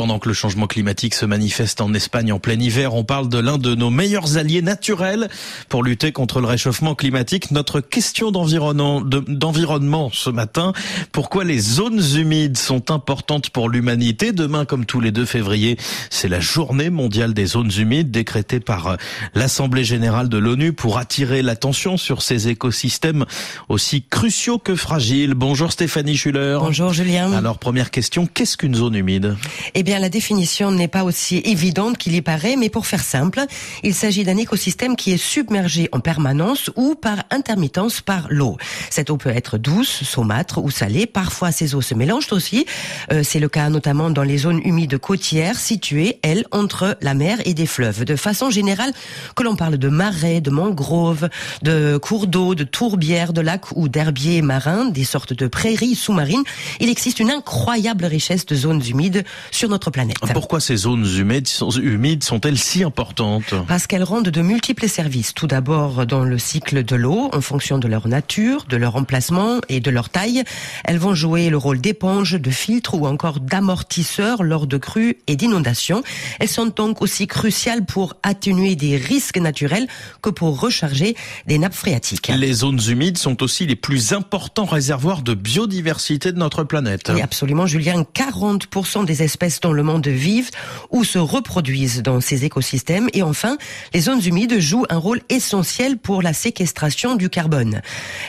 pendant que le changement climatique se manifeste en Espagne en plein hiver, on parle de l'un de nos meilleurs alliés naturels pour lutter contre le réchauffement climatique. Notre question d'environnement ce matin, pourquoi les zones humides sont importantes pour l'humanité Demain, comme tous les 2 février, c'est la journée mondiale des zones humides décrétée par l'Assemblée générale de l'ONU pour attirer l'attention sur ces écosystèmes aussi cruciaux que fragiles. Bonjour Stéphanie Schuller. Bonjour Julien. Alors première question, qu'est-ce qu'une zone humide? Eh bien la définition n'est pas aussi évidente qu'il y paraît, mais pour faire simple, il s'agit d'un écosystème qui est submergé en permanence ou par intermittence par l'eau. Cette eau peut être douce, saumâtre ou salée. Parfois ces eaux se mélangent aussi. Euh, c'est le cas notamment dans les zones humides côtières situées, elles, entre la mer et des fleuves. De façon générale, que l'on parle de marais, de mangroves, de cours d'eau, de tourbières, de lacs ou d'herbiers marins, des sortes de prairies sous-marines, il existe une incroyable richesse de zones humides sur notre planète. Pourquoi ces zones humides, humides sont-elles si importantes Parce qu'elles rendent de multiples services. Tout d'abord dans le cycle de l'eau, en fonction de leur nature, de leur emplacement et de leur taille. Elles vont jouer le rôle d'éponge, de filtre ou encore d'amortisseur lors de crues et d'inondations. Elles sont donc aussi cruciales pour atténuer des risques naturels que pour recharger des nappes phréatiques. Les zones humides sont aussi les plus importants réservoirs de biodiversité de notre planète. Oui, absolument, Julien. 40% des espèces dans le monde vivent ou se reproduisent dans ces écosystèmes. Et enfin, les zones humides jouent un rôle essentiel pour la séquestration du carbone.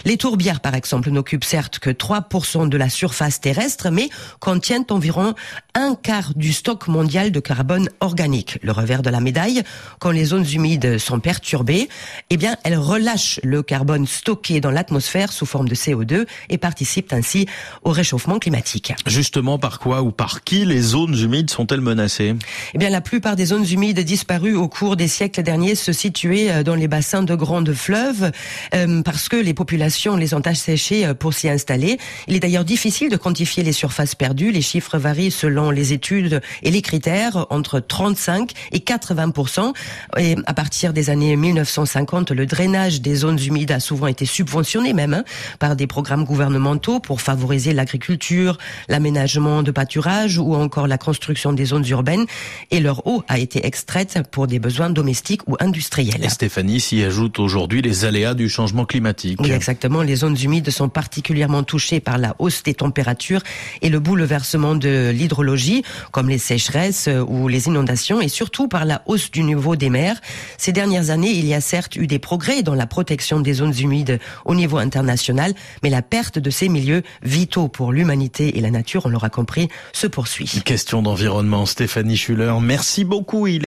Les tourbières, par exemple, n'occupent certes que 3% de la surface terrestre, mais contiennent environ un quart du stock mondial de carbone organique. Le revers de la médaille, quand les zones humides sont perturbées, eh bien, elles relâchent le carbone stocké dans l'atmosphère sous forme de CO2 et participent ainsi au réchauffement climatique. Justement, par quoi ou par qui les zones humides sont-elles menacées? Eh bien, la plupart des zones humides disparues au cours des siècles derniers se situaient euh, dans les bassins de grandes fleuves euh, parce que les populations les ont asséchées euh, pour s'y installer. Il est d'ailleurs difficile de quantifier les surfaces perdues. Les chiffres varient selon les études et les critères entre 35 et 80 Et à partir des années 1950, le drainage des zones humides a souvent été subventionné même hein, par des programmes gouvernementaux pour favoriser l'agriculture, l'aménagement de pâturage ou encore la construction des zones urbaines. Et leur eau a été extraite pour des besoins domestiques ou industriels. Et Stéphanie s'y ajoute aujourd'hui les aléas du changement climatique. Oui, exactement. Les zones humides sont particulièrement touchées par la hausse des températures et le bouleversement de l'hydrologie, comme les sécheresses ou les inondations, et surtout par la hausse du niveau des mers. Ces dernières années, il y a certes eu des progrès dans la protection des zones humides au niveau international, mais la perte de ces milieux vitaux pour l'humanité et la nature, on l'aura compris, se poursuit. Question d'environnement, Stéphanie Schuller. Merci beaucoup.